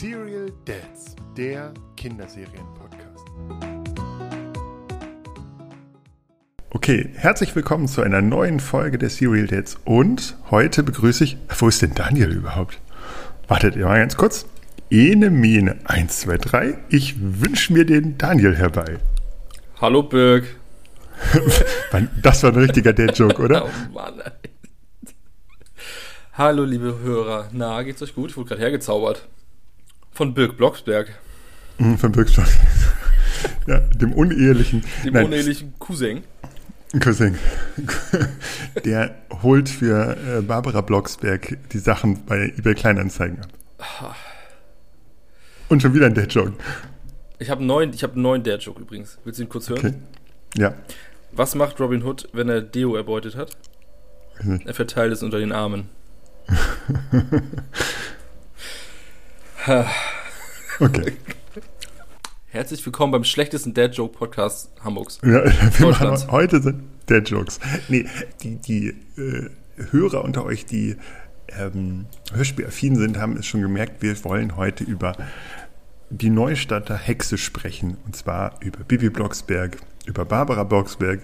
Serial Dads, der Kinderserien-Podcast. Okay, herzlich willkommen zu einer neuen Folge der Serial Dads und heute begrüße ich, wo ist denn Daniel überhaupt? Wartet ihr mal ganz kurz. Ene Mene 1, 2, 3. Ich wünsche mir den Daniel herbei. Hallo Birg. das war ein richtiger Dad-Joke, oder? Oh Mann, ey. Hallo liebe Hörer. Na, geht's euch gut? Ich wurde gerade hergezaubert. Von Birg Blocksberg. Mhm, Von Birg Ja, dem unehelichen. Dem nein, unehelichen Cousin. Cousin. Der holt für äh, Barbara Blocksberg die Sachen bei eBay Kleinanzeigen ab. Und schon wieder ein Dad-Joke. Ich habe einen neuen, hab neuen Dad-Joke übrigens. Willst du ihn kurz hören? Okay. Ja. Was macht Robin Hood, wenn er Deo erbeutet hat? Er verteilt es unter den Armen. okay. Herzlich willkommen beim schlechtesten Dad-Joke-Podcast Hamburgs. Ja, wir heute sind Dad-Jokes. Nee, die, die äh, Hörer unter euch, die ähm, hörspielaffin sind, haben es schon gemerkt, wir wollen heute über die Neustadter Hexe sprechen. Und zwar über Bibi Blocksberg, über Barbara Blocksberg,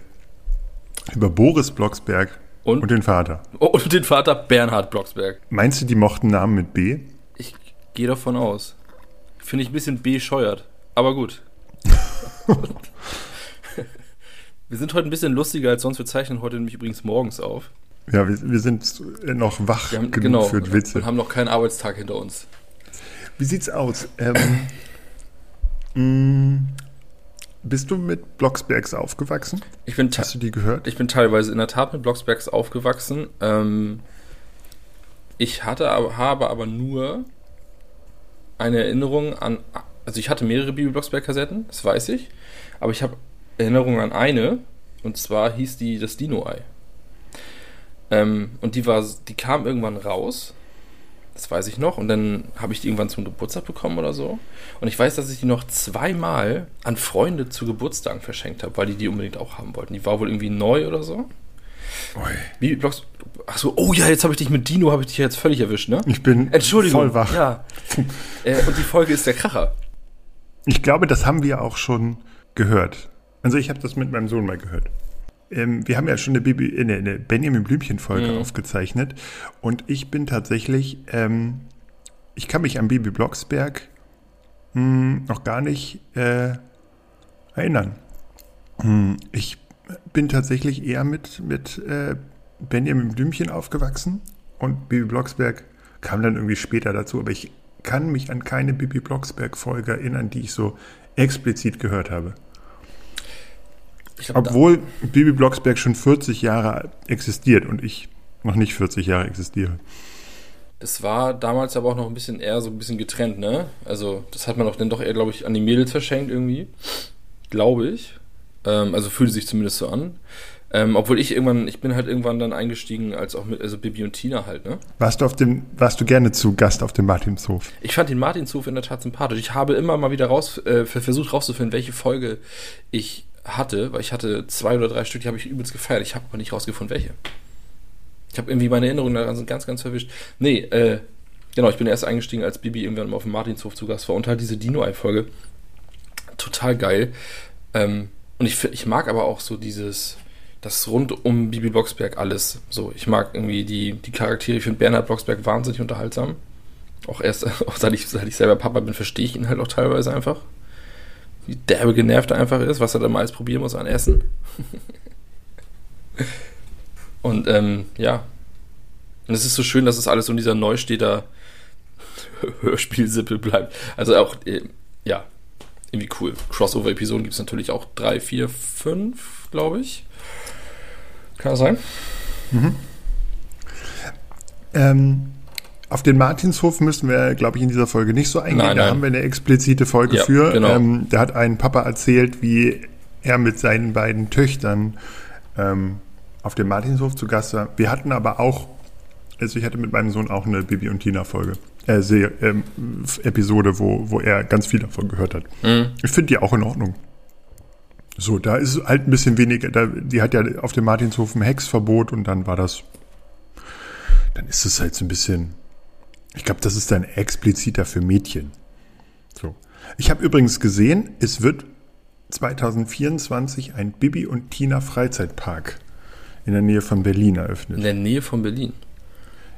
über Boris Blocksberg und, und den Vater. Oh, und den Vater Bernhard Blocksberg. Meinst du, die mochten Namen mit B? Ich gehe davon aus. Finde ich ein bisschen bescheuert. Aber gut. wir sind heute ein bisschen lustiger als sonst. Wir zeichnen heute nämlich übrigens morgens auf. Ja, wir, wir sind noch wach haben, genug genau, für Witze. Wir haben noch keinen Arbeitstag hinter uns. Wie sieht's aus? Ähm, mm, bist du mit Blocksbergs aufgewachsen? Ich bin Hast du die gehört? Ich bin teilweise in der Tat mit Blocksbergs aufgewachsen. Ähm, ich hatte, habe aber nur eine Erinnerung an. Also ich hatte mehrere Bibi Blocksberg-Kassetten, das weiß ich. Aber ich habe Erinnerungen an eine. Und zwar hieß die das Dino-Ei. Ähm, und die war, die kam irgendwann raus das weiß ich noch. Und dann habe ich die irgendwann zum Geburtstag bekommen oder so. Und ich weiß, dass ich die noch zweimal an Freunde zu Geburtstagen verschenkt habe, weil die die unbedingt auch haben wollten. Die war wohl irgendwie neu oder so. Wie Blocks. Achso, oh ja, jetzt habe ich dich mit Dino, habe ich dich jetzt völlig erwischt, ne? Ich bin Entschuldigung, voll wach. Ja. äh, und die Folge ist der Kracher. Ich glaube, das haben wir auch schon gehört. Also ich habe das mit meinem Sohn mal gehört ähm, wir haben ja schon eine, Baby, eine, eine Benjamin Blümchen-Folge mhm. aufgezeichnet und ich bin tatsächlich, ähm, ich kann mich an Bibi Blocksberg mh, hm, noch gar nicht äh, erinnern. Hm, ich bin tatsächlich eher mit, mit äh, Benjamin Blümchen aufgewachsen und Bibi Blocksberg kam dann irgendwie später dazu, aber ich kann mich an keine Bibi Blocksberg-Folge erinnern, die ich so explizit gehört habe. Glaub, Obwohl Bibi Blocksberg schon 40 Jahre existiert und ich noch nicht 40 Jahre existiere. Das war damals aber auch noch ein bisschen eher so ein bisschen getrennt, ne? Also, das hat man auch dann doch eher, glaube ich, an die Mädels verschenkt irgendwie. Glaube ich. Ähm, also fühlte sich zumindest so an. Ähm, obwohl ich irgendwann, ich bin halt irgendwann dann eingestiegen, als auch mit, also Bibi und Tina halt, ne? Warst du auf dem, warst du gerne zu Gast auf dem Martinshof? Ich fand den Martinshof in der Tat sympathisch. Ich habe immer mal wieder raus, äh, versucht rauszufinden, welche Folge ich hatte, weil ich hatte zwei oder drei Stück, die habe ich übelst gefeiert. Ich habe aber nicht rausgefunden, welche. Ich habe irgendwie meine Erinnerungen daran sind ganz, ganz verwischt. Nee, äh, genau, ich bin erst eingestiegen, als Bibi irgendwann mal auf dem Martinshof zu Gast war und halt diese Dino-Ei-Folge. Total geil. Ähm, und ich, ich mag aber auch so dieses, das rund um Bibi Blocksberg alles. So, ich mag irgendwie die, die Charaktere. Ich finde Bernhard Blocksberg wahnsinnig unterhaltsam. Auch erst, auch seit ich, seit ich selber Papa bin, verstehe ich ihn halt auch teilweise einfach wie derbe genervt er einfach ist, was er da mal alles probieren muss an Essen. und ähm, ja. Und es ist so schön, dass es alles so in dieser Neustädter Hörspielsippe bleibt. Also auch, äh, ja, irgendwie cool. Crossover-Episoden gibt es natürlich auch drei, vier, fünf, glaube ich. Kann das sein? Mhm. Ähm, auf den Martinshof müssen wir, glaube ich, in dieser Folge nicht so eingehen. Nein, da haben wir eine explizite Folge ja, für. Genau. Ähm, da hat ein Papa erzählt, wie er mit seinen beiden Töchtern ähm, auf dem Martinshof zu Gast war. Wir hatten aber auch, also ich hatte mit meinem Sohn auch eine Bibi und Tina Folge, äh, See, ähm, Episode, wo, wo er ganz viel davon gehört hat. Mhm. Ich finde die auch in Ordnung. So, da ist halt ein bisschen weniger, da, die hat ja auf dem Martinshof ein Hexverbot und dann war das, dann ist es halt so ein bisschen ich glaube, das ist dann expliziter für Mädchen. So. Ich habe übrigens gesehen, es wird 2024 ein Bibi und Tina Freizeitpark in der Nähe von Berlin eröffnet. In der Nähe von Berlin.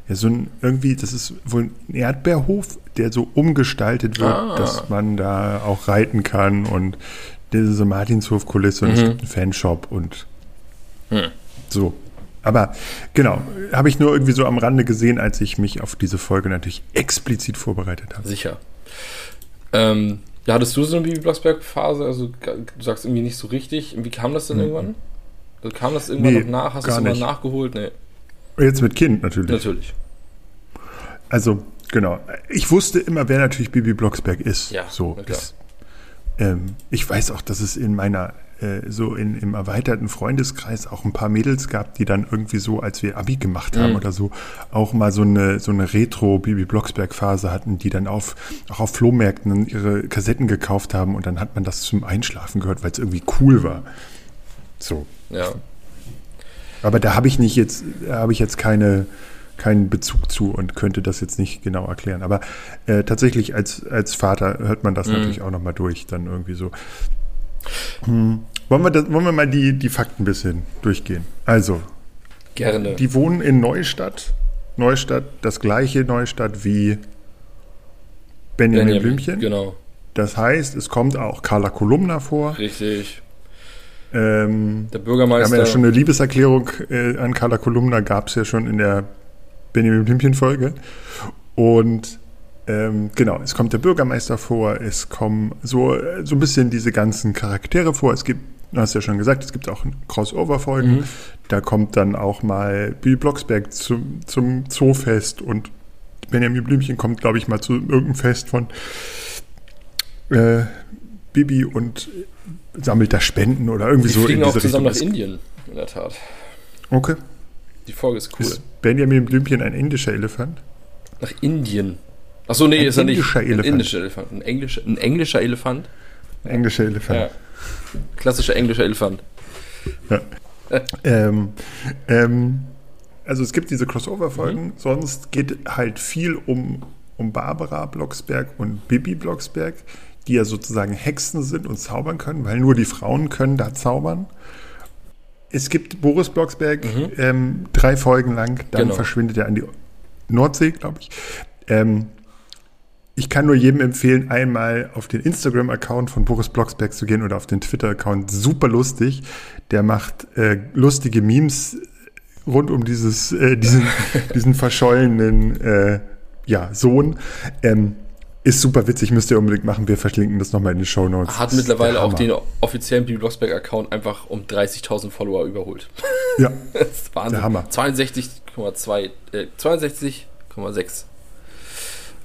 Ja, so ein irgendwie, das ist wohl ein Erdbeerhof, der so umgestaltet wird, Ah. dass man da auch reiten kann und diese Martinshof-Kulisse und es Mhm. gibt einen Fanshop und Hm. so. Aber genau, habe ich nur irgendwie so am Rande gesehen, als ich mich auf diese Folge natürlich explizit vorbereitet habe. Sicher. Ähm, ja, hattest du so eine Bibi Blocksberg-Phase? Also, du sagst irgendwie nicht so richtig. Wie kam das denn irgendwann? Also, kam das irgendwann Nee, noch nach? Hast du es immer nachgeholt? Nee, Jetzt mit Kind natürlich. natürlich. Also, genau. Ich wusste immer, wer natürlich Bibi Blocksberg ist. Ja, so. Das, ähm, ich weiß auch, dass es in meiner, äh, so in, im erweiterten Freundeskreis auch ein paar Mädels gab, die dann irgendwie so, als wir Abi gemacht haben Mhm. oder so, auch mal so eine, so eine Retro-Bibi Blocksberg-Phase hatten, die dann auf, auch auf Flohmärkten ihre Kassetten gekauft haben und dann hat man das zum Einschlafen gehört, weil es irgendwie cool war. So. Ja. Aber da habe ich nicht jetzt, habe ich jetzt keine, keinen Bezug zu und könnte das jetzt nicht genau erklären. Aber äh, tatsächlich als, als Vater hört man das Mhm. natürlich auch nochmal durch, dann irgendwie so. Hm. Wollen, wir das, wollen wir mal die, die Fakten ein bisschen durchgehen? Also, Gerne. die wohnen in Neustadt. Neustadt, das gleiche Neustadt wie Benjamin, Benjamin, Blümchen. Genau. Das heißt, es kommt auch Carla Kolumna vor. Richtig. Ähm, Der Wir Bürgermeister. haben ja schon eine Liebeserklärung äh, an Carla Kolumna, gab es ja schon in der Benjamin Blümchen-Folge. Und ähm, genau, es kommt der Bürgermeister vor, es kommen so, so ein bisschen diese ganzen Charaktere vor. Es gibt, du hast ja schon gesagt, es gibt auch Crossover-Folgen. Mhm. Da kommt dann auch mal Bill Blocksberg zum, zum Zoofest und Benjamin Blümchen kommt, glaube ich, mal zu irgendeinem Fest von äh, Bibi und sammelt da Spenden oder irgendwie die so fliegen in auch diese zusammen nach Richtung. Indien, in der Tat. Okay. Die Folge ist cool. Ist Benjamin Blümchen ein indischer Elefant? Nach Indien. Achso, nee, Ein ist er nicht. indischer Ein Elefant. indischer Elefant. Ein englischer, ein englischer Elefant. Ein englischer Elefant. Ja. Klassischer englischer Elefant. Ähm, ähm, also es gibt diese Crossover-Folgen, Mhm. sonst geht halt viel um, um Barbara Blocksberg und Bibi Blocksberg, die ja sozusagen Hexen sind und zaubern können, weil nur die Frauen können da zaubern. Es gibt Boris Blocksberg ähm, drei Folgen lang, dann Mhm. Genau. verschwindet er an die Nordsee, glaube ich. Ähm, ich kann nur jedem empfehlen, einmal auf den Instagram-Account von Boris Blocksberg zu gehen oder auf den Twitter-Account. Super lustig. Der macht äh, lustige Memes rund um dieses, äh, diesen, diesen verschollenen äh, ja, Sohn. Ähm, ist super witzig, müsst ihr unbedingt machen. Wir verlinken das nochmal in den Show Notes. Hat mittlerweile auch den offiziellen Bibi Blocksberg-Account einfach um 30.000 Follower überholt. Ja, Das ist Wahnsinn. Der Hammer. 62,2, äh, 62,6.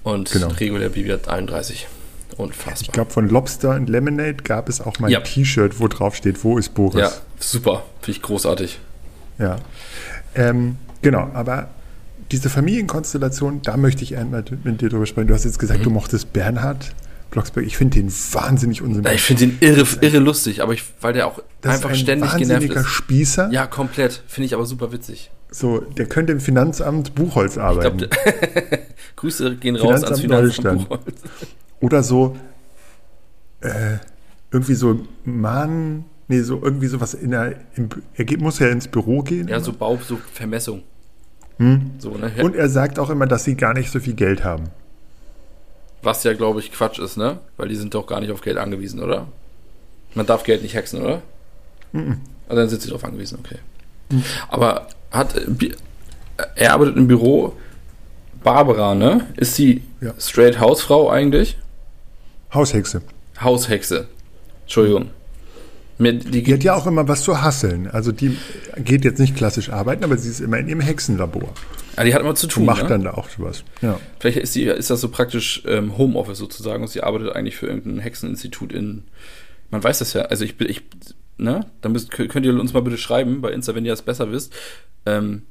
Und Genau. regulär Bibi hat 31. ich Unfassbar. glaube, von Lobster und Lemonade gab es auch mal ein Ja. T-Shirt, wo drauf steht, wo ist Boris? Ja, super. Finde ich großartig. Ja. Ähm, genau, aber diese Familienkonstellation, da möchte ich einmal mit dir drüber sprechen. Du hast jetzt gesagt, du mochtest Bernhard Blocksberg. Ich finde den wahnsinnig unsympathisch. Ich finde den irre, irre lustig, aber ich, weil der auch Das einfach ist ein ständig genervt wahnsinniger ist. Spießer. Ja, komplett. Finde ich aber super witzig. So, der könnte im Finanzamt Buchholz arbeiten. glaub, Grüße gehen raus ans Finanzamt Finanzamt Deutschland. Buchholz. Oder so, äh, irgendwie so Mann, nee, so irgendwie sowas in der, im, er geht, muss ja ins Büro gehen. Ja, so Bau, so Vermessung. Hm. So, ne? Und er sagt auch immer, dass sie gar nicht so viel Geld haben. Was ja, glaube ich, Quatsch ist, ne? Weil die sind doch gar nicht auf Geld angewiesen, oder? Man darf Geld nicht hexen, oder? Mhm. Also dann sind sie darauf angewiesen, okay. Aber hat äh, er arbeitet im Büro. Barbara, ne? Ist sie Ja. straight Hausfrau eigentlich? Haushexe. Haushexe. Entschuldigung. Mir, die, Die hat ja auch immer was zu hasseln. Also die geht jetzt nicht klassisch arbeiten, aber sie ist immer in ihrem Hexenlabor. ah, die hat immer zu tun. Und macht ne? dann da auch was. Ja. Vielleicht ist, die, ist das so praktisch ähm, Homeoffice sozusagen und sie arbeitet eigentlich für irgendein Hexeninstitut in. Man weiß das ja. Also ich bin, ich, ne? Dann müsst, könnt ihr uns mal bitte schreiben bei Insta, wenn ihr das besser wisst. Ähm,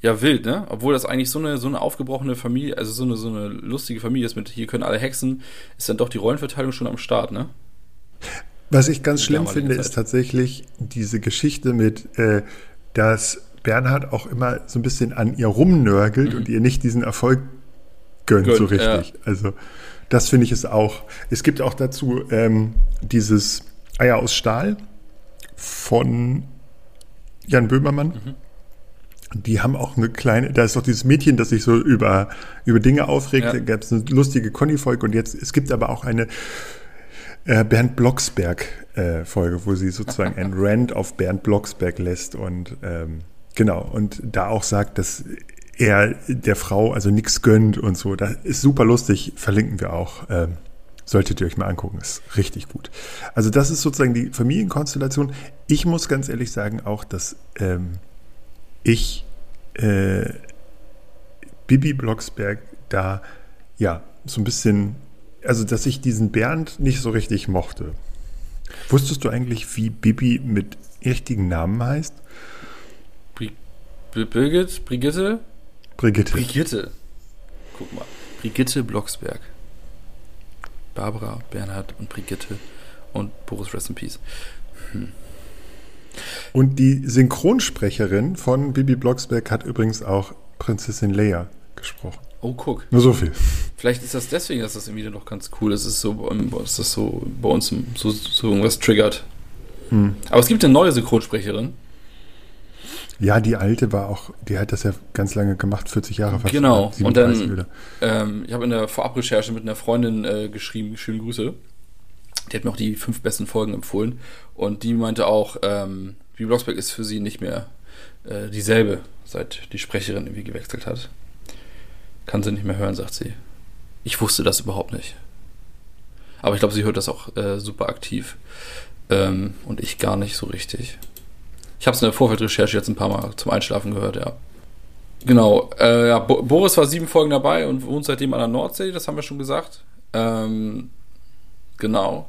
ja, wild, ne? Obwohl das eigentlich so eine, so eine aufgebrochene Familie, also so eine, so eine lustige Familie ist mit hier können alle Hexen, ist dann doch die Rollenverteilung schon am Start, ne? Was ich ganz schlimm finde, Zeit. ist tatsächlich diese Geschichte mit, äh, dass Bernhard auch immer so ein bisschen an ihr rumnörgelt und ihr nicht diesen Erfolg gönnt, Gönnt, so richtig. Also Das finde ich es auch. Es gibt auch dazu ähm, dieses Eier aus Stahl von Jan Böhmermann. Mhm. Die haben auch eine kleine, da ist doch dieses Mädchen, das sich so über, über Dinge aufregt. Ja. Da gab es eine lustige Conny-Folge und jetzt, es gibt aber auch eine äh, Bernd Blocksberg-Folge, äh, wo sie sozusagen ein Rant auf Bernd Blocksberg lässt und ähm, genau, und da auch sagt, dass er der Frau also nichts gönnt und so. Das ist super lustig, verlinken wir auch. Ähm, solltet ihr euch mal angucken, ist richtig gut. Also das ist sozusagen die Familienkonstellation. Ich muss ganz ehrlich sagen auch, dass ähm, ich äh, Bibi Blocksberg da ja so ein bisschen, also dass ich diesen Bernd nicht so richtig mochte. Wusstest du eigentlich, wie Bibi mit richtigen Namen heißt? Birgit? Brigitte? Brigitte. Brigitte. Guck mal. Brigitte Blocksberg. Barbara, Bernhard und Brigitte und Boris Rest in Peace. Hm. Und die Synchronsprecherin von Bibi Blocksberg hat übrigens auch Prinzessin Leia gesprochen. Oh, guck. Nur so viel. Vielleicht ist das deswegen, dass das im Video noch ganz cool ist. ist so, dass das so bei uns so, so irgendwas triggert. Hm. Aber es gibt eine neue Synchronsprecherin. Ja, die alte war auch, die hat das ja ganz lange gemacht, 40 Jahre fast. Genau. Und dann, ähm, ich habe in der Vorabrecherche mit einer Freundin äh, geschrieben, schöne Grüße. Die hat mir auch die fünf besten Folgen empfohlen. Und die meinte auch, ähm, wie Blocksberg ist für sie nicht mehr äh, dieselbe, seit die Sprecherin irgendwie gewechselt hat. Kann sie nicht mehr hören, sagt sie. Ich wusste das überhaupt nicht. Aber ich glaube, sie hört das auch äh, super aktiv. Ähm, und ich gar nicht so richtig. Ich habe es in der Vorfeldrecherche jetzt ein paar Mal zum Einschlafen gehört, ja. Genau. Äh, ja, Bo Boris war sieben Folgen dabei und wohnt seitdem an der Nordsee, das haben wir schon gesagt. Ähm, genau.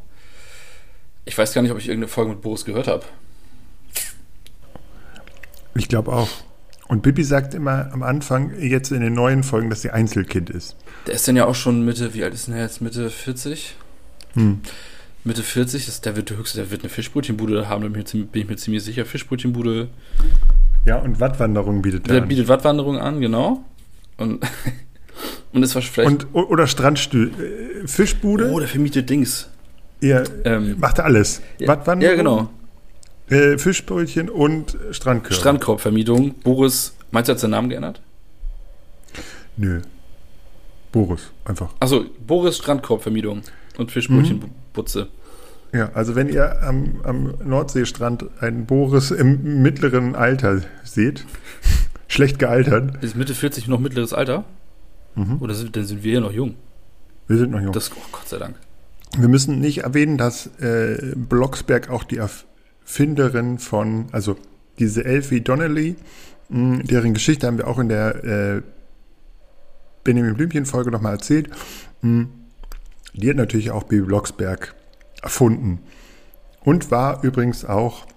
Ich weiß gar nicht, ob ich irgendeine Folge mit Boris gehört habe. Ich glaube auch. Und Bibi sagt immer am Anfang, jetzt in den neuen Folgen, dass sie Einzelkind ist. Der ist denn ja auch schon Mitte, wie alt ist denn er jetzt? Mitte 40? Hm. Mitte 40, das, der wird höchste, der wird eine Fischbrötchenbude haben, da bin ich mir ziemlich sicher. Fischbrötchenbude. Ja, und Wattwanderung bietet er der bietet Wattwanderung an, genau. Und, und es war vielleicht. Und, oder Strandstühl. Äh, Fischbude. Oh, der vermietet Dings. Ja, ähm, macht alles. Ja, Wattwanderung. Ja, genau. Äh, Fischbrötchen und Strandkorb. Strandkorbvermietung. Boris, meinst du, hat seinen Namen geändert? Nö. Boris, einfach. Achso, Boris Strandkorbvermietung und Fischbrötchenputze. Mhm. Ja, also wenn ihr am, am Nordseestrand einen Boris im mittleren Alter seht, schlecht gealtert. Ist Mitte 40 noch mittleres Alter? Mhm. Oder sind, dann sind wir ja noch jung? Wir sind noch jung. Das, oh Gott sei Dank. Wir müssen nicht erwähnen, dass äh, Blocksberg auch die Erfinderin von, also diese Elfie Donnelly, mh, deren Geschichte haben wir auch in der äh, Benjamin Blümchen-Folge nochmal erzählt. Mh, die hat natürlich auch Bibi Blocksberg erfunden. Und war übrigens auch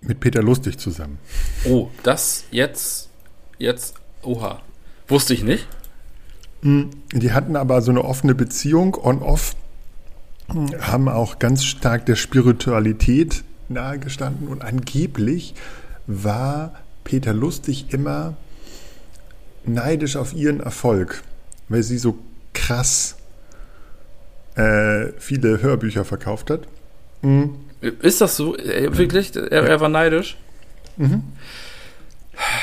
mit Peter Lustig zusammen. Oh, das jetzt, jetzt, oha. Wusste ich nicht. Hm, die hatten aber so eine offene Beziehung on-off, haben auch ganz stark der Spiritualität nahegestanden und angeblich war Peter Lustig immer neidisch auf ihren Erfolg, weil sie so krass äh, viele Hörbücher verkauft hat. Mhm. Ist das so? Äh, wirklich? Er, er war neidisch? Mhm.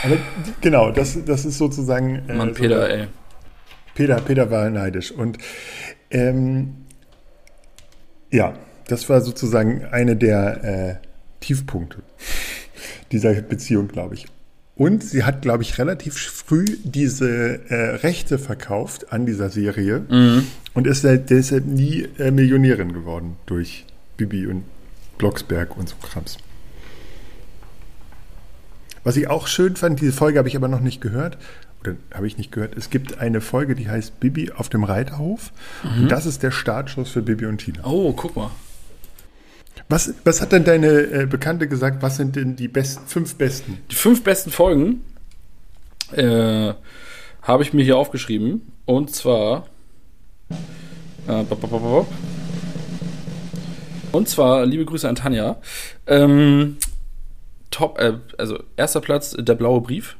Aber genau, das, das ist sozusagen. Äh, Mann, Peter, so, ey. Peter, Peter war neidisch. Und ähm, ja, das war sozusagen eine der äh, Tiefpunkte dieser Beziehung, glaube ich. Und sie hat, glaube ich, relativ früh diese äh, Rechte verkauft an dieser Serie mhm. und ist deshalb nie äh, Millionärin geworden durch Bibi und Blocksberg und so Krams. Was ich auch schön fand, diese Folge habe ich aber noch nicht gehört, oder habe ich nicht gehört, es gibt eine Folge, die heißt Bibi auf dem Reiterhof. Mhm. Und das ist der Startschuss für Bibi und Tina. Oh, guck mal. Was, was hat denn deine äh, Bekannte gesagt? Was sind denn die besten, fünf besten? Die fünf besten Folgen äh, habe ich mir hier aufgeschrieben. Und zwar. Äh, und zwar, liebe Grüße an Tanja. Ähm, top, äh, also erster Platz, der blaue Brief.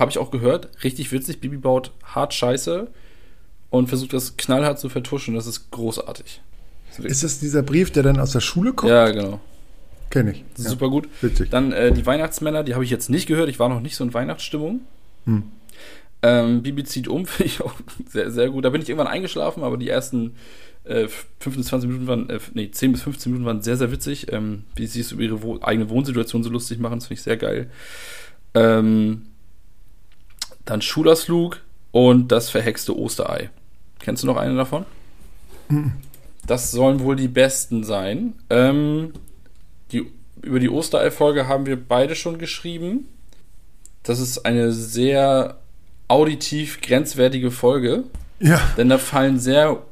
Habe ich auch gehört. Richtig witzig. Bibi baut hart Scheiße. und versucht das knallhart zu vertuschen. Das ist großartig. Ist das dieser Brief, der dann aus der Schule kommt? Ja, genau. Kenne ich. Ja. Super gut. Witzig. Dann äh, die Weihnachtsmänner, die habe ich jetzt nicht gehört. Ich war noch nicht so in Weihnachtsstimmung. Hm. Ähm, Bibi zieht um, finde ich auch sehr, sehr gut. Da bin ich irgendwann eingeschlafen, aber die ersten äh, 15 bis 20 Minuten waren, äh, nee, 10 bis 15 Minuten waren sehr, sehr witzig. Ähm, wie sie es über ihre wo eigene Wohnsituation so lustig machen, das finde ich sehr geil. Ähm, dann Schulausflug und das verhexte Osterei. Kennst du noch eine davon? Mhm. Das sollen wohl die besten sein. Ähm, die, über die Osterei-Folge haben wir beide schon geschrieben. Das ist eine sehr auditiv grenzwertige Folge. Ja. Denn da fallen sehr,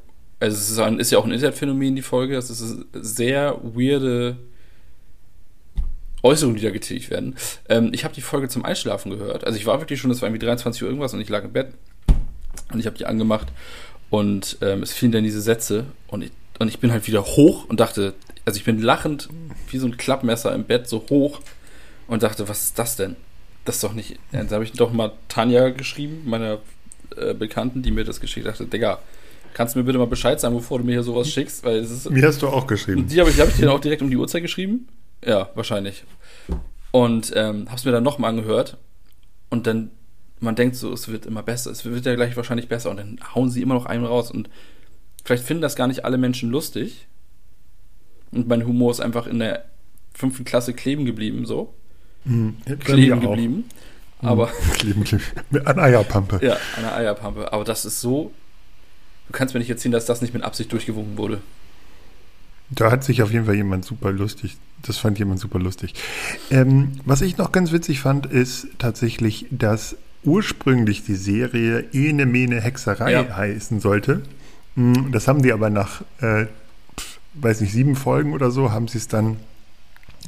also es ist, ein, ist ja auch ein Internetphänomen, die Folge, das ist sehr weirde Äußerungen, die da getätigt werden. Ähm, ich habe die Folge zum Einschlafen gehört. Also ich war wirklich schon, das war irgendwie 23 Uhr irgendwas und ich lag im Bett und ich habe die angemacht und ähm, es fielen dann diese Sätze und ich, und ich bin halt wieder hoch und dachte, also ich bin lachend wie so ein Klappmesser im Bett so hoch und dachte, was ist das denn? Das ist doch nicht. Dann habe ich doch mal Tanja geschrieben, meiner äh, Bekannten, die mir das geschickt hat. Dachte, Digga, kannst du mir bitte mal Bescheid sagen, bevor du mir hier sowas schickst? Weil es ist, mir hast du auch geschrieben. Die habe ich, hab ich dir auch direkt um die Uhrzeit geschrieben. Ja, wahrscheinlich. Und ähm, hab's mir dann nochmal angehört. Und dann, man denkt so, es wird immer besser. Es wird ja gleich wahrscheinlich besser. Und dann hauen sie immer noch einen raus. Und vielleicht finden das gar nicht alle Menschen lustig. Und mein Humor ist einfach in der fünften Klasse kleben geblieben, so. Mhm. Kleben geblieben. Mhm. Aber. Kleben, kleben. An Eierpampe. Ja, an der Eierpampe. Aber das ist so. Du kannst mir nicht erzählen, dass das nicht mit Absicht durchgewunken wurde. Da hat sich auf jeden Fall jemand super lustig. Das fand jemand super lustig. Ähm, was ich noch ganz witzig fand, ist tatsächlich, dass ursprünglich die Serie Ene Mene Hexerei ja. heißen sollte. Hm, das haben die aber nach, äh, weiß nicht, sieben Folgen oder so, haben sie es dann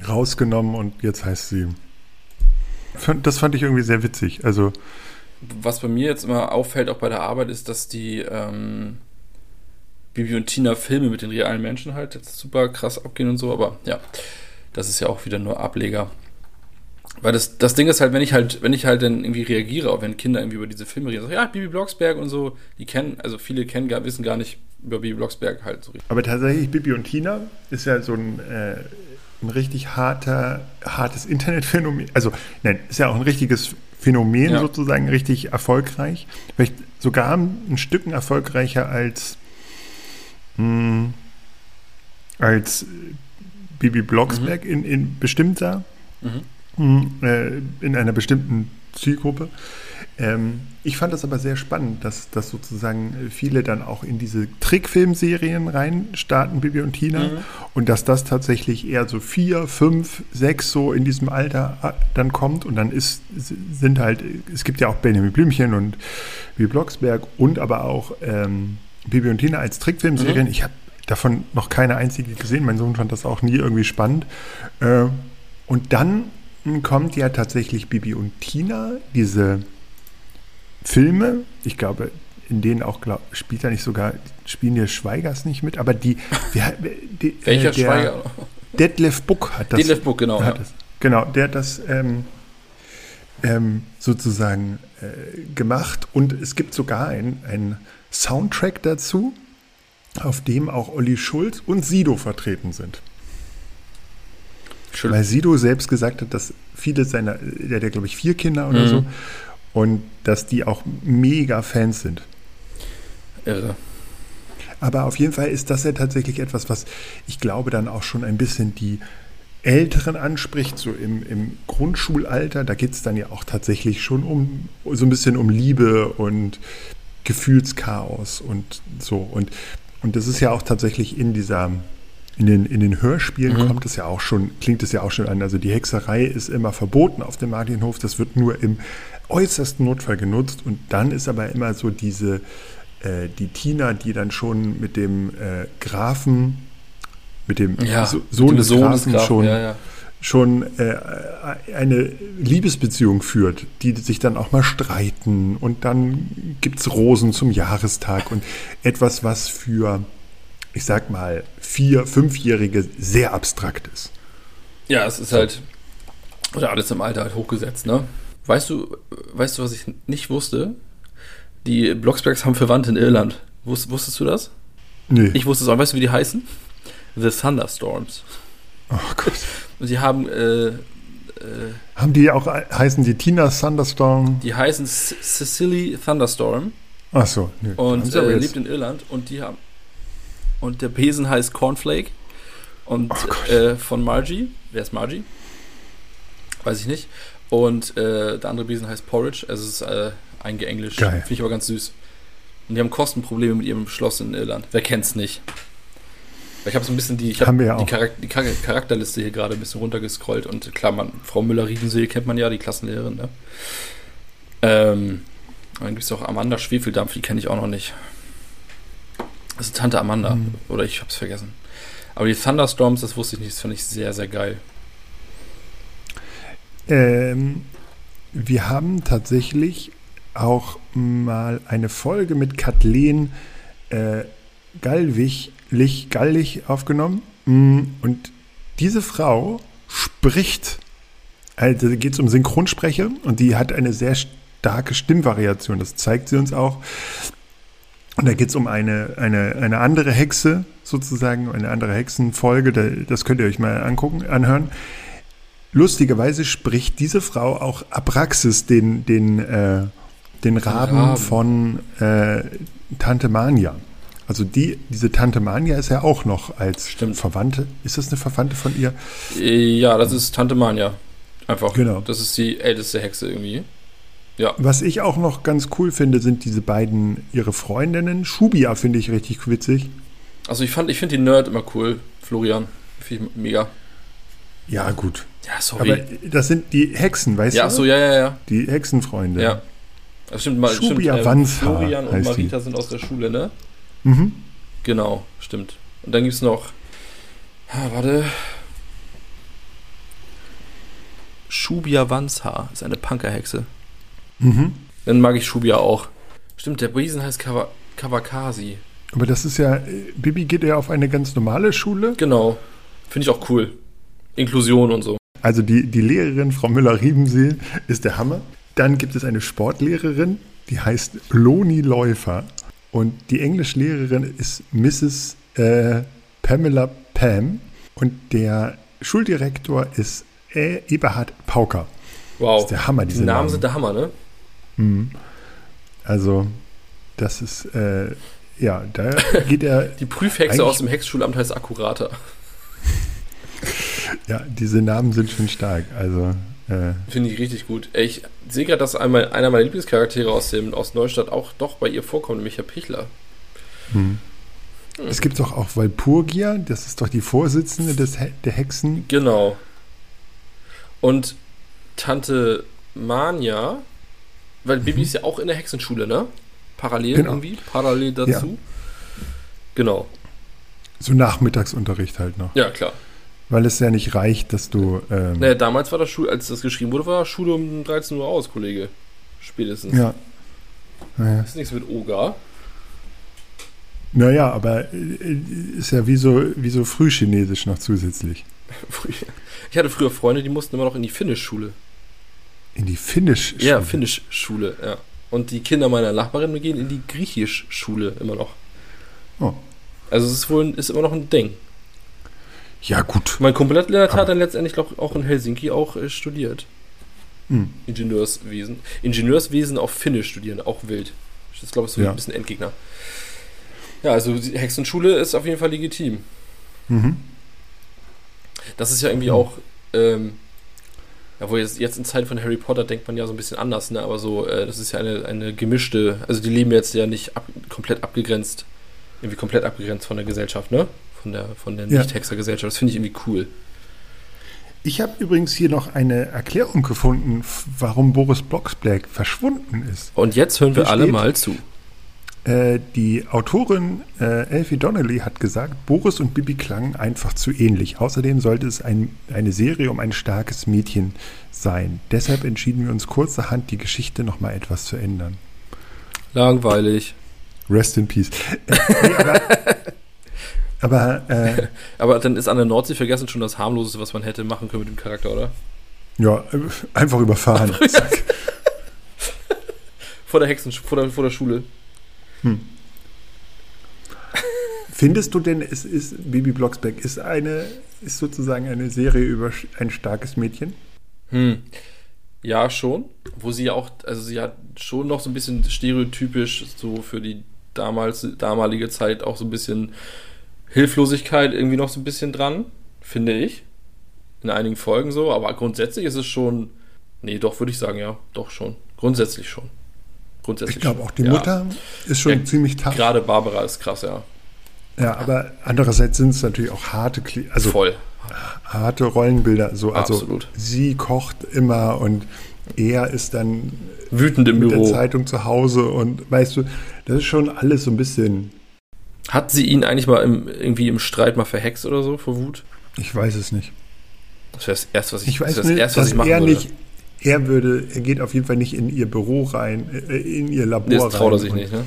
rausgenommen und jetzt heißt sie. Das fand ich irgendwie sehr witzig. Also. Was bei mir jetzt immer auffällt, auch bei der Arbeit, ist, dass die ähm, Bibi und Tina Filme mit den realen Menschen halt jetzt super krass abgehen und so, aber ja, das ist ja auch wieder nur Ableger. Weil das, das Ding ist halt, wenn ich halt, wenn ich halt dann irgendwie reagiere, auch wenn Kinder irgendwie über diese Filme reden, so, ja, Bibi Blocksberg und so, die kennen, also viele kennen gar, wissen gar nicht über Bibi Blocksberg halt so richtig. Aber tatsächlich, Bibi und Tina ist ja so ein, äh, ein richtig harter, hartes Internetphänomen. Also, nein, ist ja auch ein richtiges Phänomen ja. sozusagen, richtig erfolgreich. Vielleicht sogar ein Stück erfolgreicher als mh, als Bibi Blocksberg mhm. in, in bestimmter, mhm. mh, äh, in einer bestimmten Zielgruppe. Ähm, ich fand das aber sehr spannend, dass, dass sozusagen viele dann auch in diese Trickfilmserien reinstarten, Bibi und Tina, mhm. und dass das tatsächlich eher so vier, fünf, sechs so in diesem Alter äh, dann kommt und dann ist, sind halt, es gibt ja auch Benjamin Blümchen und Bibi Blocksberg und aber auch ähm, Bibi und Tina als Trickfilmserien. Mhm. Ich habe davon noch keine einzige gesehen. Mein Sohn fand das auch nie irgendwie spannend. Äh, und dann kommt ja tatsächlich Bibi und Tina, diese Filme, ich glaube, in denen auch glaub, spielt er nicht sogar, spielen die Schweigers nicht mit, aber die, die, die Welcher der, Schweiger? Detlef Book hat das. Detlef Book, genau. Ja. Das, genau, der hat das ähm, ähm, sozusagen äh, gemacht und es gibt sogar ein, Soundtrack dazu, auf dem auch Olli Schulz und Sido vertreten sind. Schön. Weil Sido selbst gesagt hat, dass viele seiner, der hat ja glaube ich vier Kinder oder mhm. so, und dass die auch mega Fans sind. Irre. Aber auf jeden Fall ist das ja tatsächlich etwas, was ich glaube dann auch schon ein bisschen die Älteren anspricht, so im, im Grundschulalter. Da geht es dann ja auch tatsächlich schon um so ein bisschen um Liebe und Gefühlschaos und so. Und, und das ist ja auch tatsächlich in dieser, in den, in den Hörspielen mhm. kommt es ja auch schon, klingt es ja auch schon an. Also die Hexerei ist immer verboten auf dem Martinhof, das wird nur im äußersten Notfall genutzt. Und dann ist aber immer so diese, äh, die Tina, die dann schon mit dem äh, Grafen, mit dem ja, so Sohn, des, Sohn Grafen, des Grafen schon ja, ja schon äh, eine Liebesbeziehung führt, die sich dann auch mal streiten und dann gibt es Rosen zum Jahrestag und etwas, was für, ich sag mal, vier-, fünfjährige sehr abstrakt ist. Ja, es ist halt, oder alles im Alter halt hochgesetzt, ne? Weißt du, weißt du, was ich nicht wusste? Die Blocksbergs haben Verwandte in Irland. Wusst, wusstest du das? Nee. Ich wusste es auch. Weißt du, wie die heißen? The Thunderstorms. Oh Gott. Und sie haben, äh, Haben die auch, heißen die Tina Thunderstorm? die heißen Cecily Thunderstorm Ach so. Nee. Und äh, lebt in Irland und die haben und der Besen heißt Cornflake und Oh äh, von Margie. Wer ist Margie? Weiß ich nicht. Und äh, der andere Besen heißt Porridge. Also es ist äh, eingeenglisch. Geil. Finde ich aber ganz süß. Und die haben Kostenprobleme mit ihrem Schloss in Irland. Wer kennt's nicht? Ich habe so ein bisschen die, ich hab die, auch. Charak die Char- Charakterliste hier gerade ein bisschen runtergescrollt und klar, man, Frau Müller-Riedensee kennt man ja, die Klassenlehrerin, ne? Ähm, dann gibt es auch Amanda Schwefeldampf, die kenne ich auch noch nicht. Das ist Tante Amanda. Hm. Oder ich hab's vergessen. Aber die Thunderstorms, das wusste ich nicht, das fand ich sehr, sehr geil. Ähm, wir haben tatsächlich auch mal eine Folge mit Kathleen äh, Gallwig, Lich, Gallig aufgenommen. Mm, Und diese Frau spricht, also geht es um Synchronsprecher und die hat eine sehr starke Stimmvariation. Das zeigt sie uns auch. Und da geht es um eine, eine, eine andere Hexe sozusagen, eine andere Hexenfolge. Da, das könnt ihr euch mal angucken, anhören. Lustigerweise spricht diese Frau auch Abraxas, den, den, äh, den Raben, Raben. von äh, Tante Mania. Also die, diese Tante Mania ist ja auch noch als Stimmt. Verwandte. Ist das eine Verwandte von ihr? Ja, das ist Tante Mania. Einfach. Genau. Das ist die älteste Hexe irgendwie. Ja. Was ich auch noch ganz cool finde, sind diese beiden ihre Freundinnen. Shubia finde ich richtig witzig. Also ich fand, ich finde den Nerd immer cool. Florian. Finde ich mega. Ja, gut. Ja, sorry. Aber das sind die Hexen, weißt ja, du? so, ja, ja, ja. Die Hexenfreunde. Ja. Das stimmt, mal, stimmt Schubia äh, Florian und heißt die. Marita sind aus der Schule, ne? Mhm. Genau, stimmt. Und dann gibt es noch. Ah, warte. Shubia Wanzhaar ist eine Punkerhexe. Mhm. Dann mag ich Shubia auch. Stimmt, der Besen heißt Kawa Kawakasi. Aber das ist ja, äh, Bibi geht ja auf eine ganz normale Schule. Genau. Finde ich auch cool. Inklusion und so. Also die, die Lehrerin, Frau Müller-Riebensee, ist der Hammer. Dann gibt es eine Sportlehrerin, die heißt Loni Läufer. Und die Englischlehrerin ist Mrs. Äh, Pamela Pam. Und der Schuldirektor ist äh, Eberhard Pauker. Wow. Das ist der Hammer, diese Die Namen Namen. sind der Hammer, ne? Mhm. Also, das ist, äh, ja, da geht er, Die Prüfhexe aus dem Hexschulamt heißt Akkurater. ja, diese Namen sind schon stark. Also, äh, Finde ich richtig gut. Ich sehe gerade, dass einmal einer meiner Lieblingscharaktere aus, dem, aus Neustadt auch doch bei ihr vorkommt, nämlich Herr Pichler. hm. es gibt doch auch Walpurgia, das ist doch die Vorsitzende des der Hexen. Genau. Und Tante Manja, weil Bibi ist ja auch in der Hexenschule, ne? Parallel Genau. irgendwie, parallel dazu. Genau. So Nachmittagsunterricht halt noch. Ja, klar. Weil es ja nicht reicht, dass du. Ähm, Naja, damals war das Schule, als das geschrieben wurde, war Schule um 13 Uhr aus, Kollege. Spätestens. ja. Naja. Ist nichts mit Oga. naja, aber äh, ist ja wie so, wie so Frühchinesisch noch zusätzlich. Ich hatte früher Freunde, die mussten immer noch in die Finnisch-Schule. In die Finnisch. Ja, Finnisch-Schule, ja. Und die Kinder meiner Nachbarin gehen in die Griechisch-Schule immer noch. Oh. Also es ist wohl ist immer noch ein Ding. Ja, gut. Mein Kumpel hat, hat dann letztendlich glaub, auch in Helsinki auch äh, studiert. Hm. Ingenieurswesen. Ingenieurswesen auf Finnisch studieren, auch wild. Das ist, glaube ich, so Ja. ein bisschen Endgegner. Ja, also die Hexenschule ist auf jeden Fall legitim. Mhm. Das ist ja irgendwie Mhm. auch, ähm, ja, wo jetzt, jetzt in Zeiten von Harry Potter denkt man ja so ein bisschen anders, ne? Aber so, äh, das ist ja eine, eine gemischte, also die leben jetzt ja nicht ab, komplett abgegrenzt, irgendwie komplett abgegrenzt von der Gesellschaft, ne? Von der, von der. Nicht-Hexer-Gesellschaft. Das finde ich irgendwie cool. Ich habe übrigens hier noch eine Erklärung gefunden, warum Boris Blocksberg verschwunden ist. Und jetzt hören wir alle mal zu. Äh, die Autorin äh, Elfie Donnelly hat gesagt, Boris und Bibi klangen einfach zu ähnlich. Außerdem sollte es ein, eine Serie um ein starkes Mädchen sein. Deshalb entschieden wir uns kurzerhand, die Geschichte nochmal etwas zu ändern. Langweilig. Rest in Peace. Äh, nee, aber aber äh, Aber dann ist an der Nordsee vergessen schon das harmloseste, was man hätte machen können mit dem Charakter, oder? ja, äh, einfach überfahren. Zack. vor der Hexen, vor der, vor der Schule. Hm. Findest du denn, es ist Bibi Blocksberg ist eine, ist sozusagen eine Serie über ein starkes Mädchen? Hm. Ja, schon. Wo sie ja auch, also sie hat schon noch so ein bisschen stereotypisch so für die damals, damalige Zeit auch so ein bisschen Hilflosigkeit irgendwie noch so ein bisschen dran, finde ich. In einigen Folgen so, aber grundsätzlich ist es schon, nee, doch, würde ich sagen, ja, doch schon. Grundsätzlich schon. Grundsätzlich ich glaube auch die Mutter ja. ist schon ja, ziemlich tough. Gerade Barbara ist krass, ja. Ja, aber andererseits sind es natürlich auch harte, also Voll. harte Rollenbilder. So, also Absolut. sie kocht immer und er ist dann wütend im mit Büro. der Zeitung zu Hause und weißt du, das ist schon alles so ein bisschen. Hat sie ihn eigentlich mal im, irgendwie im Streit mal verhext oder so vor Wut? Ich weiß es nicht. Das wäre das erste, was ich, ich weiß das nicht, erste, was ich machen er würde. Nicht, er würde, er geht auf jeden Fall nicht in ihr Büro rein, äh, in ihr Labor das traut er sich nicht, ne?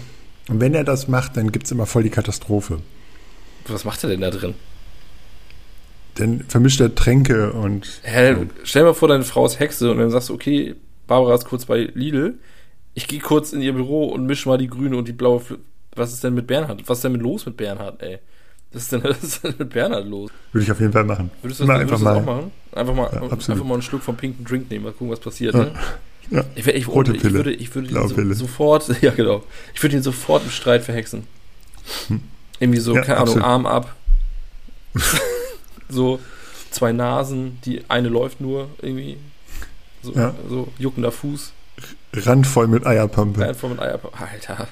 Und wenn er das macht, dann gibt es immer voll die Katastrophe. Was macht er denn da drin? Dann vermischt er Tränke und. Hä, stell dir mal vor, deine Frau ist Hexe und dann sagst du, okay, Barbara ist kurz bei Lidl. Ich gehe kurz in ihr Büro und mische mal die grüne und die blaue. Was ist denn mit Bernhard? Was ist denn mit los mit Bernhard, ey? Was ist denn, was ist denn mit Bernhard los? Würde ich auf jeden Fall machen. Würdest du das, würdest du das auch machen? Einfach mal, ja, einfach mal einen Schluck vom pinken Drink nehmen, mal gucken, was passiert. Ja. Ne? Ja. Ich, ich, Rote ich, Pille. würde, ich würde ihn so, sofort, ja genau, ich würde ihn sofort im Streit verhexen. Hm. Irgendwie so, ja, keine absolut. Ahnung, Arm ab. so zwei Nasen, die eine läuft nur irgendwie. So, ja. so juckender Fuß. Randvoll mit Eierpampe. Randvoll mit Eierpampe. Alter.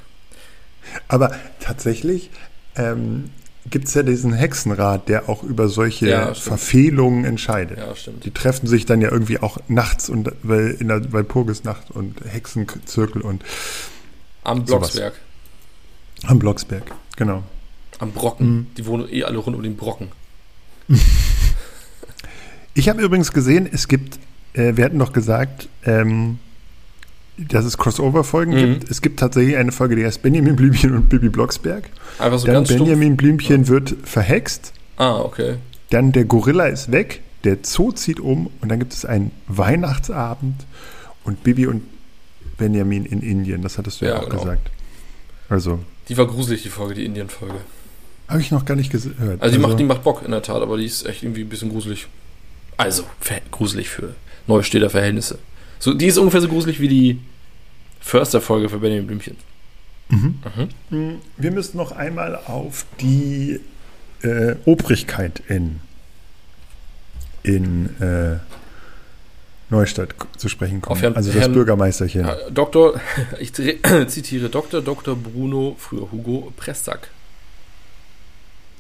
Aber tatsächlich ähm, gibt es ja diesen Hexenrat, der auch über solche ja, Verfehlungen entscheidet. Ja, stimmt. Die treffen sich dann ja irgendwie auch nachts und weil in der Walpurgisnacht und Hexenzirkel und am Blocksberg. Sowas. Am Blocksberg, genau. Am Brocken. Mhm. Die wohnen eh alle rund um den Brocken. ich habe übrigens gesehen, es gibt, äh, wir hatten doch gesagt, ähm, dass es Crossover-Folgen mhm. gibt. Es gibt tatsächlich eine Folge, die heißt Benjamin Blümchen und Bibi Blocksberg. Einfach so Dann ganz Benjamin stumpf. Blümchen wird verhext. Ah, okay. Dann der Gorilla ist weg, der Zoo zieht um und dann gibt es einen Weihnachtsabend und Bibi und Benjamin in Indien. Das hattest du ja, ja auch genau. gesagt. Also. Die war gruselig, die Folge, die Indien-Folge. Habe ich noch gar nicht gehört. Also, also die, macht, die macht Bock in der Tat, aber die ist echt irgendwie ein bisschen gruselig. Also, gruselig für Neustädter Verhältnisse. So, die ist ungefähr so gruselig wie die Förster-Folge für Benjamin Blümchen. Mhm. Mhm. Wir müssen noch einmal auf die äh, Obrigkeit in, in äh, Neustadt zu sprechen kommen. Herrn, also das Herrn, Bürgermeisterchen. Äh, Doktor, ich zitiere Dr. Dr. Bruno, früher Hugo Pressack.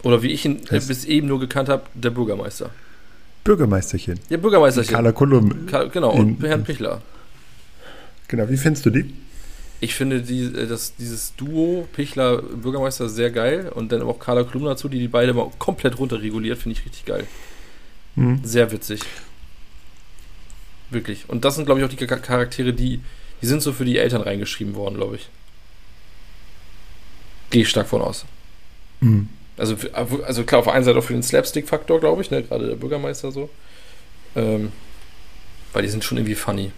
Oder wie ich ihn das bis eben nur gekannt habe, der Bürgermeister. Bürgermeisterchen. Ja, Bürgermeisterchen. Carla Kolum. genau, und Herrn Pichler. Genau, wie findest du die? Ich finde die, äh, das, dieses Duo Pichler Bürgermeister sehr geil und dann auch Carla Kolum dazu, die die beide mal komplett runterreguliert, finde ich richtig geil. Mhm. Sehr witzig. Wirklich. Und das sind, glaube ich, auch die Charaktere, die, die sind so für die Eltern reingeschrieben worden, glaube ich. Gehe ich stark von aus. Mhm. Also, also klar, auf der einen Seite auch für den Slapstick-Faktor, glaube ich, ne? gerade der Bürgermeister so. Ähm, weil die sind schon irgendwie funny.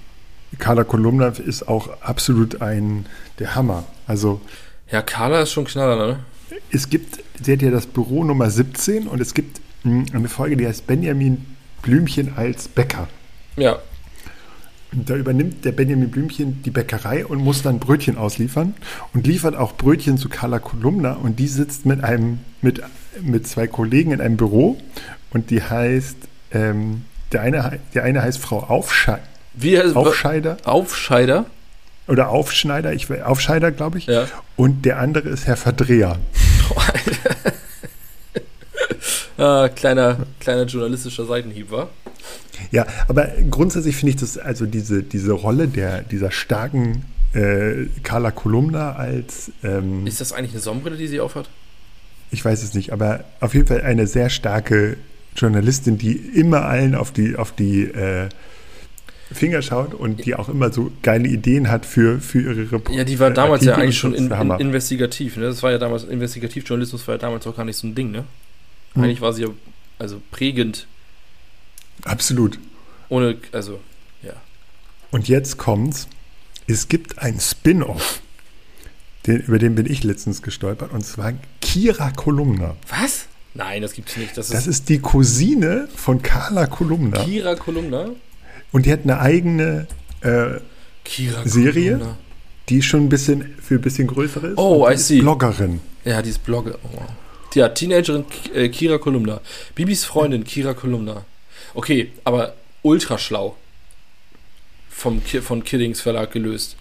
Carla Kolumna ist auch absolut ein der Hammer. Also ja, Carla ist schon Knaller, ne? Es gibt, sie hat ja das Büro Nummer 17 und es gibt hm, eine Folge, die heißt Benjamin Blümchen als Bäcker. Ja. Da übernimmt der Benjamin Blümchen die Bäckerei und muss dann Brötchen ausliefern und liefert auch Brötchen zu Carla Kolumna und die sitzt mit einem, mit, mit zwei Kollegen in einem Büro und die heißt, ähm, der, eine, der eine heißt Frau Aufschei Wie heißt, Aufscheider. Aufscheider? Oder Aufschneider, ich Aufscheider, glaube ich. Ja. Und der andere ist Herr Verdreher. Ah, kleiner, kleiner journalistischer Seitenhieb, war. Ja, aber grundsätzlich finde ich das, also diese, diese Rolle der, dieser starken äh, Carla Kolumna als. Ähm, ist das eigentlich eine Sonnenbrille, die sie aufhat? Ich weiß es nicht, aber auf jeden Fall eine sehr starke Journalistin, die immer allen auf die, auf die äh, Finger schaut und die auch immer so geile Ideen hat für, für ihre Reporter. Ja, die war damals ja eigentlich schon in, in, investigativ. Ne? Das war ja damals, Investigativjournalismus war ja damals auch gar nicht so ein Ding, ne? Hm. Eigentlich war sie ja also prägend Absolut. Ohne, also, ja. Und jetzt kommt's. Es gibt ein Spin-off, den, über den bin ich letztens gestolpert, und zwar Kira Kolumna. Was? Nein, das gibt's nicht. Das ist, Das ist die Cousine von Carla Kolumna. Kira Kolumna. Und die hat eine eigene äh, Kira Serie? Kolumna. die schon ein bisschen für ein bisschen größere ist. Oh, I see. Bloggerin. Ja, die ist Blogger. Oh. Ja, Teenagerin äh, Kira Kolumna. Bibis Freundin Kira Kolumna. Okay, aber ultra schlau. Vom, Ki von Kiddings Verlag gelöst.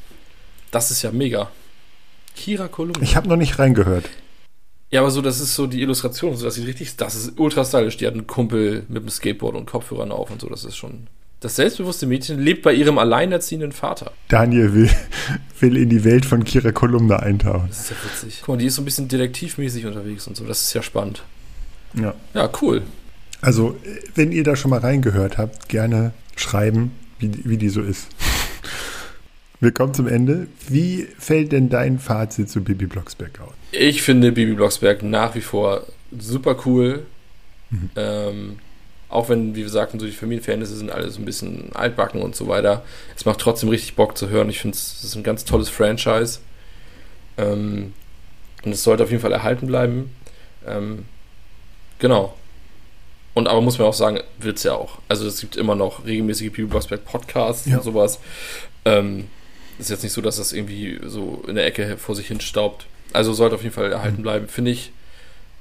Das ist ja mega. Kira Kolumna. Ich habe noch nicht reingehört. Ja, aber so, das ist so die Illustration, so dass sie richtig, das ist ultra stylisch. Die hat einen Kumpel mit dem Skateboard und Kopfhörern auf und so, das ist schon. Das selbstbewusste Mädchen lebt bei ihrem alleinerziehenden Vater. Daniel will, will in die Welt von Kira Kolumna eintauchen. Das ist ja witzig. Guck mal, die ist so ein bisschen detektivmäßig unterwegs und so, das ist ja spannend. Ja. Ja, cool. Also, wenn ihr da schon mal reingehört habt, gerne schreiben, wie, die- wie die so ist. Wir kommen zum Ende. Wie fällt denn dein Fazit zu Bibi Blocksberg aus? Ich finde Bibi Blocksberg nach wie vor super cool. Ähm, auch wenn, wie wir sagten, so die Familienverhältnisse sind alles ein bisschen altbacken und so weiter. Es macht trotzdem richtig Bock zu hören. Ich finde, es ist ein ganz tolles Franchise. Ähm, und es sollte auf jeden Fall erhalten bleiben. Ähm, genau. Und aber muss man auch sagen, wird es ja auch. Also es gibt immer noch regelmäßige Bibi Blocksberg Podcasts Ja. und sowas. Ähm, ist jetzt nicht so, dass das irgendwie so in der Ecke vor sich hin staubt. Also sollte auf jeden Fall erhalten bleiben. Finde ich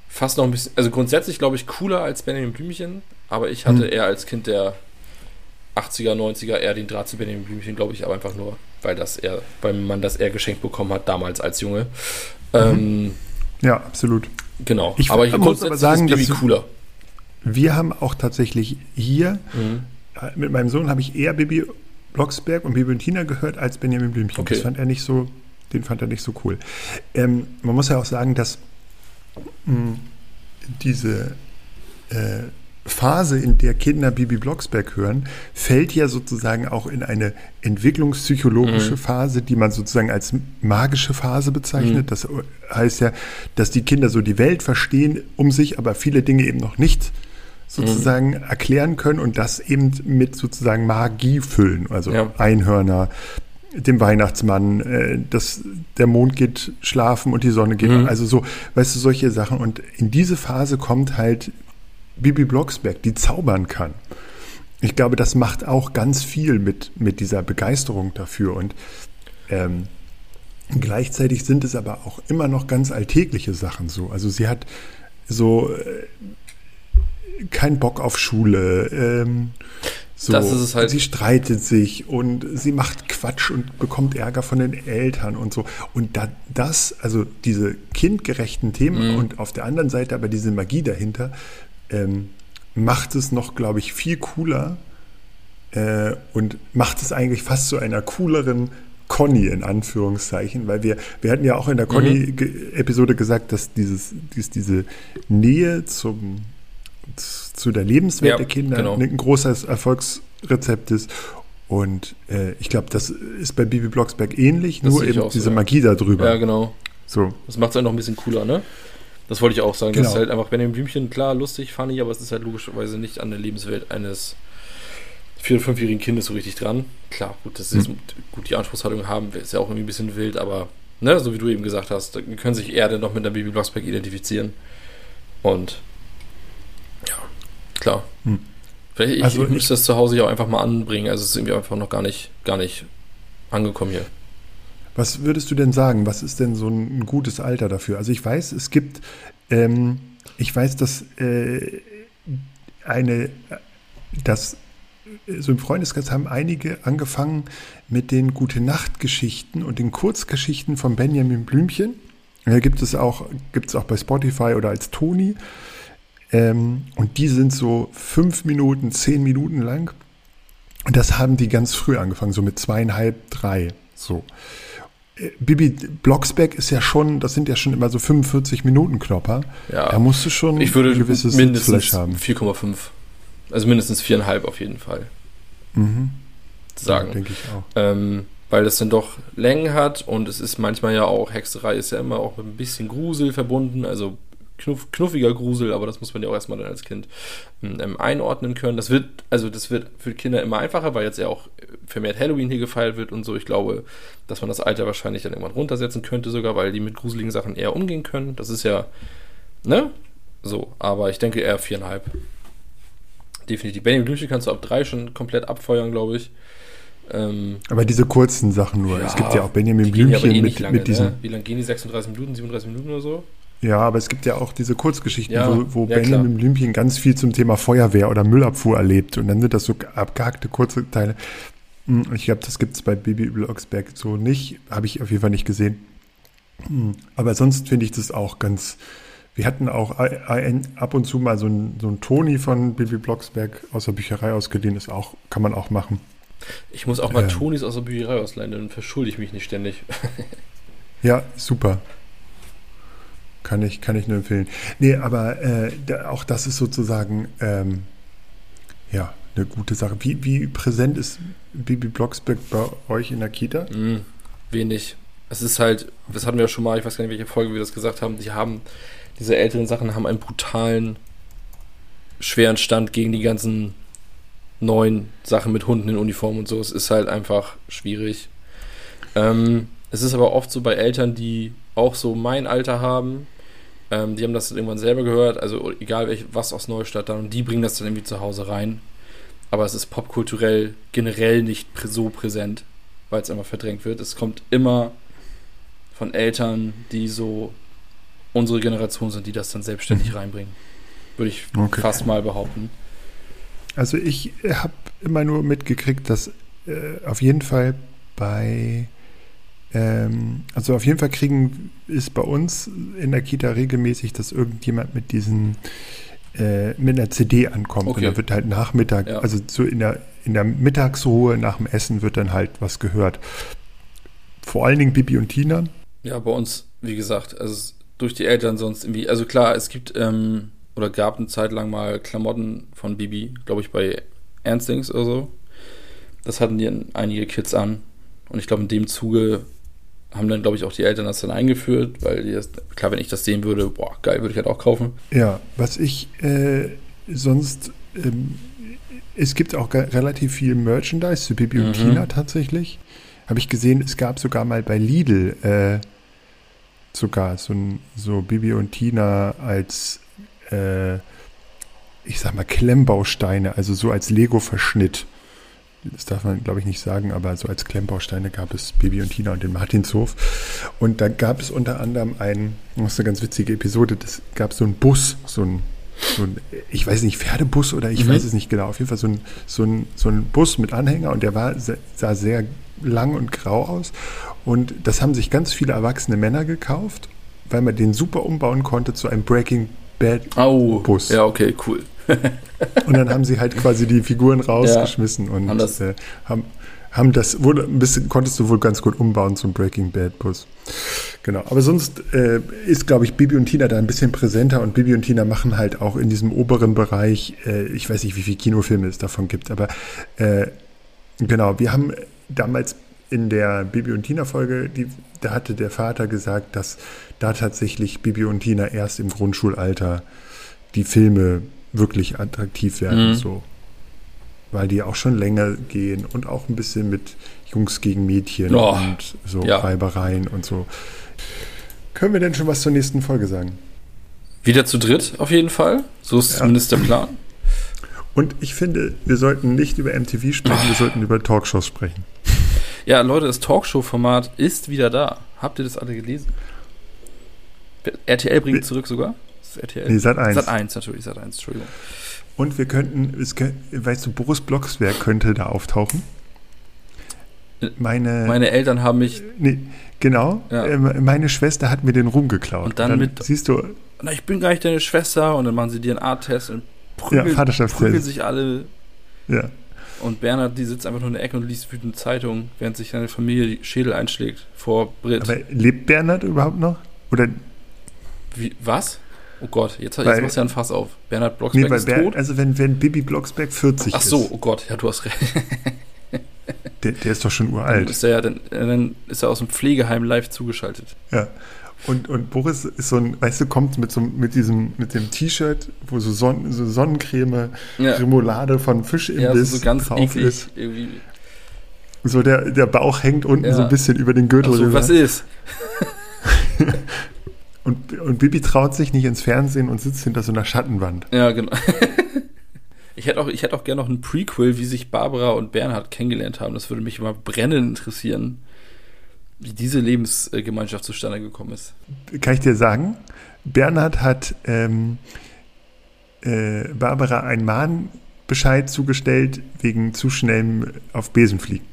fast noch ein bisschen, also grundsätzlich glaube ich cooler als Benjamin Blümchen, aber ich hatte Hm. eher als Kind der 80er, 90er eher den Draht zu Benjamin Blümchen, glaube ich, aber einfach nur, weil das eher, weil man das eher geschenkt bekommen hat damals als Junge. Ähm, Ja, absolut. genau. Ich aber ich muss aber sagen, ist Bibi dass- cooler. Wir haben auch tatsächlich hier, Mhm. äh, mit meinem Sohn habe ich eher Bibi Blocksberg und Bibi und Tina gehört als Benjamin Blümchen. Okay. Das fand er nicht so, den fand er nicht so cool. Ähm, man muss ja auch sagen, dass mh, diese äh, Phase, in der Kinder Bibi Blocksberg hören, fällt ja sozusagen auch in eine entwicklungspsychologische Mhm. Phase, die man sozusagen als magische Phase bezeichnet. Mhm. Das heißt ja, dass die Kinder so die Welt verstehen um sich, aber viele Dinge eben noch nicht sozusagen erklären können und das eben mit sozusagen Magie füllen. Also Ja. Einhörner, dem Weihnachtsmann, äh, das, der Mond geht schlafen und die Sonne geht. Mhm. Also so, weißt du, solche Sachen. Und in diese Phase kommt halt Bibi Blocksberg, die zaubern kann. Ich glaube, das macht auch ganz viel mit, mit dieser Begeisterung dafür. Und ähm, gleichzeitig sind es aber auch immer noch ganz alltägliche Sachen so. Also sie hat so keinen Bock auf Schule. Ähm, so, Das ist es halt. Sie streitet sich und sie macht Quatsch und bekommt Ärger von den Eltern und so. Und da, das, also diese kindgerechten Themen Mhm. und auf der anderen Seite aber diese Magie dahinter, ähm, macht es noch, glaube ich, viel cooler äh, und macht es eigentlich fast zu einer cooleren Conny in Anführungszeichen, weil wir, wir hatten ja auch in der Conny-Episode gesagt, dass dieses, dies, diese Nähe zum, zu der Lebenswelt Ja, der Kinder genau. ein großes Erfolgsrezept ist. Und äh, ich glaube, das ist bei Bibi Blocksberg ähnlich, Das nur eben so, diese ja. Magie darüber. Ja, genau. So. Das macht es halt noch ein bisschen cooler, ne? Das wollte ich auch sagen. Das Genau. ist halt einfach Benjamin Blümchen, klar, lustig, funny, aber es ist halt logischerweise nicht an der Lebenswelt eines vier- oder fünfjährigen Kindes so richtig dran. Klar, gut, das ist Hm. gut, die Anspruchshaltung haben, ist ja auch irgendwie ein bisschen wild, aber ne, so wie du eben gesagt hast, können sich eher dann noch mit der Baby Blocksberg identifizieren. Und klar. Hm. Vielleicht ich, Also ich ich- müsste das zu Hause ja auch einfach mal anbringen. Also es ist irgendwie einfach noch gar nicht, gar nicht angekommen hier. Was würdest du denn sagen? Was ist denn so ein, ein gutes Alter dafür? Also ich weiß, es gibt, ähm, ich weiß, dass äh, eine, dass äh, so im Freundeskreis haben einige angefangen mit den Gute-Nacht-Geschichten und den Kurzgeschichten von Benjamin Blümchen. Da gibt es auch, gibt es auch bei Spotify oder als Toni. Ähm, und die sind so fünf Minuten, zehn Minuten lang. Und das haben die ganz früh angefangen, so mit zweieinhalb, drei. So. Äh, Bibi Blocksberg ist ja schon, das sind ja schon immer so 45 Minuten Knopper. Ja. Da musst du schon Ich würde ein gewisses mindestens Sitzfleisch haben. 4,5. Also mindestens 4,5 auf jeden Fall Mhm. sagen. Denke ich auch. ähm, weil das dann doch Längen hat und es ist manchmal ja auch, Hexerei ist ja immer auch mit ein bisschen Grusel verbunden, also knuff, knuffiger Grusel, aber das muss man ja auch erstmal dann als Kind ähm, einordnen können. Das wird, also das wird für Kinder immer einfacher, weil jetzt ja auch vermehrt Halloween hier gefeiert wird und so. Ich glaube, dass man das Alter wahrscheinlich dann irgendwann runtersetzen könnte sogar, weil die mit gruseligen Sachen eher umgehen können. Das ist ja, ne? So, aber ich denke eher viereinhalb. Definitiv. Benjamin Blümchen kannst du ab drei schon komplett abfeuern, glaube ich. Ähm, aber diese kurzen Sachen nur. Ja, es gibt ja auch Benjamin Blümchen eh mit, lange, mit diesen. Ne? Wie lange gehen die? 36 Minuten, 37 Minuten oder so? Ja, aber es gibt ja auch diese Kurzgeschichten, ja, wo, wo ja, Benjamin Blümchen ganz viel zum Thema Feuerwehr oder Müllabfuhr erlebt. Und dann sind das so abgehackte kurze Teile. Hm, ich glaube, das gibt es bei Bibi Blocksberg so nicht. Habe ich auf jeden Fall nicht gesehen. Hm, aber sonst finde ich das auch ganz. Wir hatten auch ab und zu mal so ein, so Toni von Bibi Blocksberg aus der Bücherei ausgeliehen. Ist auch, kann man auch machen. Ich muss auch mal ähm, Tonis aus der Bücherei ausleihen, dann verschulde ich mich nicht ständig. ja, super. Kann ich, kann ich nur empfehlen. Nee, aber äh, auch das ist sozusagen ähm, ja, eine gute Sache. Wie, wie präsent ist Bibi Blocksberg bei euch in der Kita? Mm, wenig. Es ist halt, das hatten wir ja schon mal, ich weiß gar nicht, welche Folge wir das gesagt haben, die haben, diese älteren Sachen haben einen brutalen, schweren Stand gegen die ganzen neuen Sachen mit Hunden in Uniform und so. Es ist halt einfach schwierig. Ähm, es ist aber oft so bei Eltern, die auch so mein Alter haben, ähm, die haben das irgendwann selber gehört, also egal welch, was aus Neustadt dann, und die bringen das dann irgendwie zu Hause rein. Aber es ist popkulturell generell nicht so präsent, weil es immer verdrängt wird. Es kommt immer von Eltern, die so unsere Generation sind, die das dann selbstständig mhm. reinbringen. Würde ich okay. fast mal behaupten. Also ich habe immer nur mitgekriegt, dass äh, auf jeden Fall bei, ähm, also auf jeden Fall kriegen, ist bei uns in der Kita regelmäßig, dass irgendjemand mit diesen, äh, mit einer CD ankommt. Okay. Und dann wird halt Nachmittag, ja. also so in der, in der Mittagsruhe nach dem Essen wird dann halt was gehört. Vor allen Dingen Bibi und Tina. Ja, bei uns, wie gesagt, also durch die Eltern sonst irgendwie, also klar, es gibt, ähm, oder gab eine Zeit lang mal Klamotten von Bibi, glaube ich, bei Ernstings oder so. Das hatten die einige Kids an. Und ich glaube, in dem Zuge haben dann, glaube ich, auch die Eltern das dann eingeführt, weil die das, klar, wenn ich das sehen würde, boah, geil, würde ich halt auch kaufen. Ja, was ich äh, sonst, ähm, es gibt auch relativ viel Merchandise zu Bibi mhm. und Tina tatsächlich. Habe ich gesehen, es gab sogar mal bei Lidl äh, sogar so, so Bibi und Tina als äh, ich sag mal, Klemmbausteine, also so als Lego-Verschnitt. Das darf man, glaube ich, nicht sagen, aber so als Klemmbausteine gab es Baby und Tina und den Martinshof. Und da gab es unter anderem ein, das ist eine ganz witzige Episode, das gab so einen Bus, so ein, so ein ich weiß nicht, Pferdebus oder ich mhm. weiß es nicht genau, auf jeden Fall so ein, so ein, so ein Bus mit Anhänger und der war, sah sehr lang und grau aus. Und das haben sich ganz viele erwachsene Männer gekauft, weil man den super umbauen konnte zu einem Breaking Bad oh, Bus. Ja, okay, cool. und dann haben sie halt quasi die Figuren rausgeschmissen ja, und haben das, äh, haben, haben das wurde ein bisschen, konntest du wohl ganz gut umbauen zum Breaking Bad Bus. Genau. Aber sonst äh, ist, glaube ich, Bibi und Tina da ein bisschen präsenter und Bibi und Tina machen halt auch in diesem oberen Bereich, äh, ich weiß nicht, wie viele Kinofilme es davon gibt, aber äh, genau, wir haben damals in der Bibi und Tina Folge, die, da hatte der Vater gesagt, dass da tatsächlich Bibi und Tina erst im Grundschulalter die Filme wirklich attraktiv werden, mhm. so. Weil die auch schon länger gehen und auch ein bisschen mit Jungs gegen Mädchen oh, und so ja. Reibereien und so. Können wir denn schon was zur nächsten Folge sagen? Wieder zu dritt auf jeden Fall. So ist ja. zumindest der Plan. Und ich finde, wir sollten nicht über MTV sprechen, wir sollten über Talkshows sprechen. Ja, Leute, das Talkshow-Format ist wieder da. Habt ihr das alle gelesen? RTL bringt zurück sogar. RTL. Nee, Sat 1. Sat 1 natürlich, Sat 1, Entschuldigung. Und wir könnten, es, weißt du, Boris Blocksberg könnte da auftauchen. Meine, meine Eltern haben mich. Nee, genau. Ja. Äh, meine Schwester hat mir den Ruhm geklaut. Und dann, dann mit. Siehst du. Na, ich bin gar nicht deine Schwester. Und dann machen sie dir einen Art-Test und prügeln, ja, prügeln sich alle. Ja. Und Bernhard, die sitzt einfach nur in der Ecke und liest wütend Zeitung, während sich seine Familie die Schädel einschlägt vor Brit. Aber lebt Bernhard überhaupt noch? Oder? Wie, was? Oh Gott, jetzt, weil, jetzt machst du ja ein Fass auf. Bernhard Blocksberg nee, ist Ber tot? Also wenn, wenn Bibi Blocksberg 40 ist. Ach so, oh Gott, ja, du hast recht. der, der, ist doch schon uralt. Dann ist, er ja, dann, dann ist er aus dem Pflegeheim live zugeschaltet. Ja. Und, und Boris ist so ein, weißt du, kommt mit so mit diesem, mit dem T-Shirt, wo so, Son so Sonnencreme, Ja. Remoulade von Fischimbiss Ja, so, so ganz drauf eklig. ist. Irgendwie. So der, der Bauch hängt unten Ja. so ein bisschen über den Gürtel. Also, rüber. was ist? und, und Bibi traut sich nicht ins Fernsehen und sitzt hinter so einer Schattenwand. Ja, genau. Ich hätte auch, ich hätte auch gerne noch ein Prequel, wie sich Barbara und Bernhard kennengelernt haben. Das würde mich immer brennend interessieren, wie diese Lebensgemeinschaft zustande gekommen ist. Kann ich dir sagen, Bernhard hat ähm, äh, Barbara einen Mahnbescheid zugestellt wegen zu schnellem auf Besen fliegen.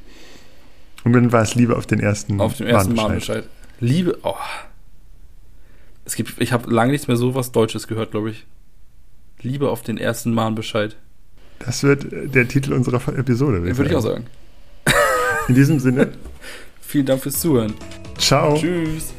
Und dann war es Liebe auf den ersten Auf dem ersten Mahnbescheid. Mahnbescheid. Liebe, oh. Es gibt, ich habe lange nichts mehr so was Deutsches gehört, glaube ich. Liebe auf den ersten Mahnbescheid. Das wird äh, der Titel unserer Episode. Würde ich auch sagen. In diesem Sinne, Vielen Dank fürs Zuhören. ciao. Tschüss.